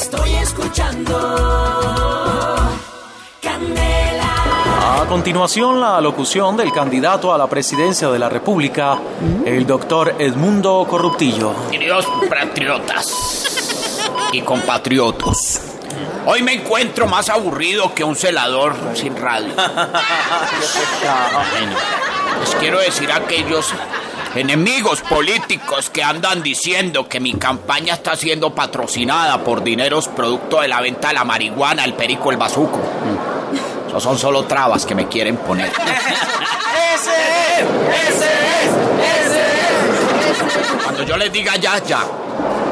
Estoy escuchando Candela. A continuación, la alocución del candidato a la presidencia de la República, el doctor Edmundo Corruptillo. Queridos patriotas y compatriotas, hoy me encuentro más aburrido que un celador sin radio. Bueno, les quiero decir a aquellos enemigos políticos que andan diciendo que mi campaña está siendo patrocinada por dineros producto de la venta de la marihuana, el perico, el bazuco. Esos son solo trabas que me quieren poner. ¡Ese es! ¡Ese es! ¡Ese es! Cuando yo les diga ya, ya.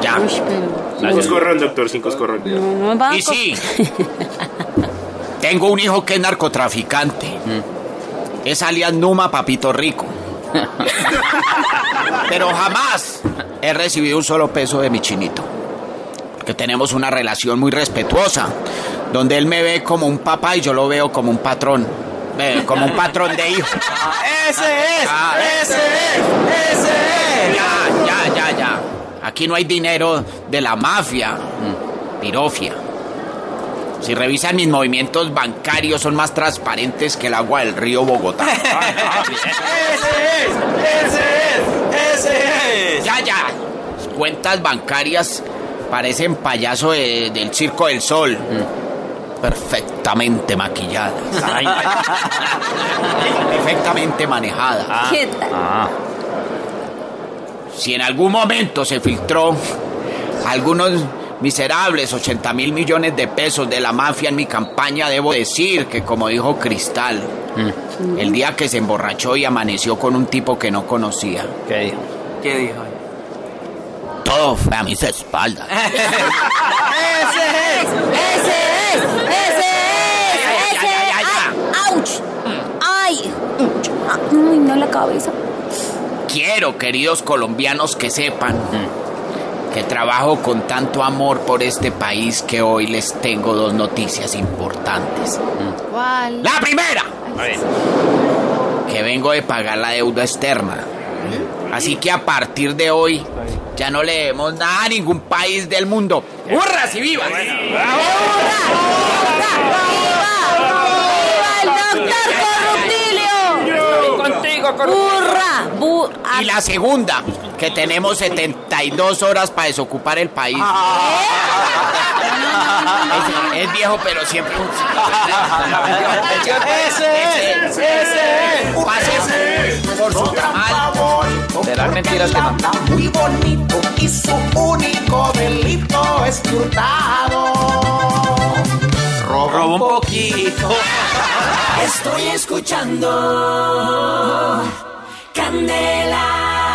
Ya. Sin coscorrón, doctor. No, no va a Y sí, tengo un hijo que es narcotraficante. Es alias Numa Papito Rico. Pero jamás he recibido un solo peso de mi chinito. Porque tenemos una relación muy respetuosa, donde él me ve como un papá y yo lo veo como un patrón. Eh, como un patrón de hijo. ¡Ese es! Ah. ¡Ese es! ¡Ese es! Ya, ya, ya, ya. Aquí no hay dinero de la mafia. Mm, Pirofia. Si revisan mis movimientos bancarios son más transparentes que el agua del río Bogotá. ¡Ese es! ¡Ese es! ¡Ese es! ya, ya. Cuentas bancarias parecen payaso de- del Circo del Sol. Perfectamente maquilladas. Perfectamente manejadas. ¿Qué tal? Si en algún momento se filtró algunos miserables 80 mil millones de pesos de la mafia en mi campaña, debo decir que como dijo Cristal, el día que se emborrachó y amaneció con un tipo que no conocía, ¿Qué dijo? ¿Qué dijo? todo fue a mis espaldas. ¡Ese es! ¡Ese es! ¡Ese es! ¡Ese es! ¡Auch! ¡Ay! ¡Ay, no la cabeza! Quiero, queridos colombianos, que sepan que trabajo con tanto amor por este país que hoy les tengo dos noticias importantes. ¿Cuál? La primera, que vengo de pagar la deuda externa. Así que a partir de hoy ya no le debemos nada a ningún país del mundo. ¡Hurras y vivas! ¡El doctor Contigo, ¡Burra! Bu- Y la segunda, que tenemos 72 horas para desocupar el país. Es, es viejo, pero siempre un... ¡Ese es! ¡Ese es! Pase por su tamal. Serán mentiras que no. Muy bonito y su único delito es. Roba un poquito. Estoy escuchando Candela.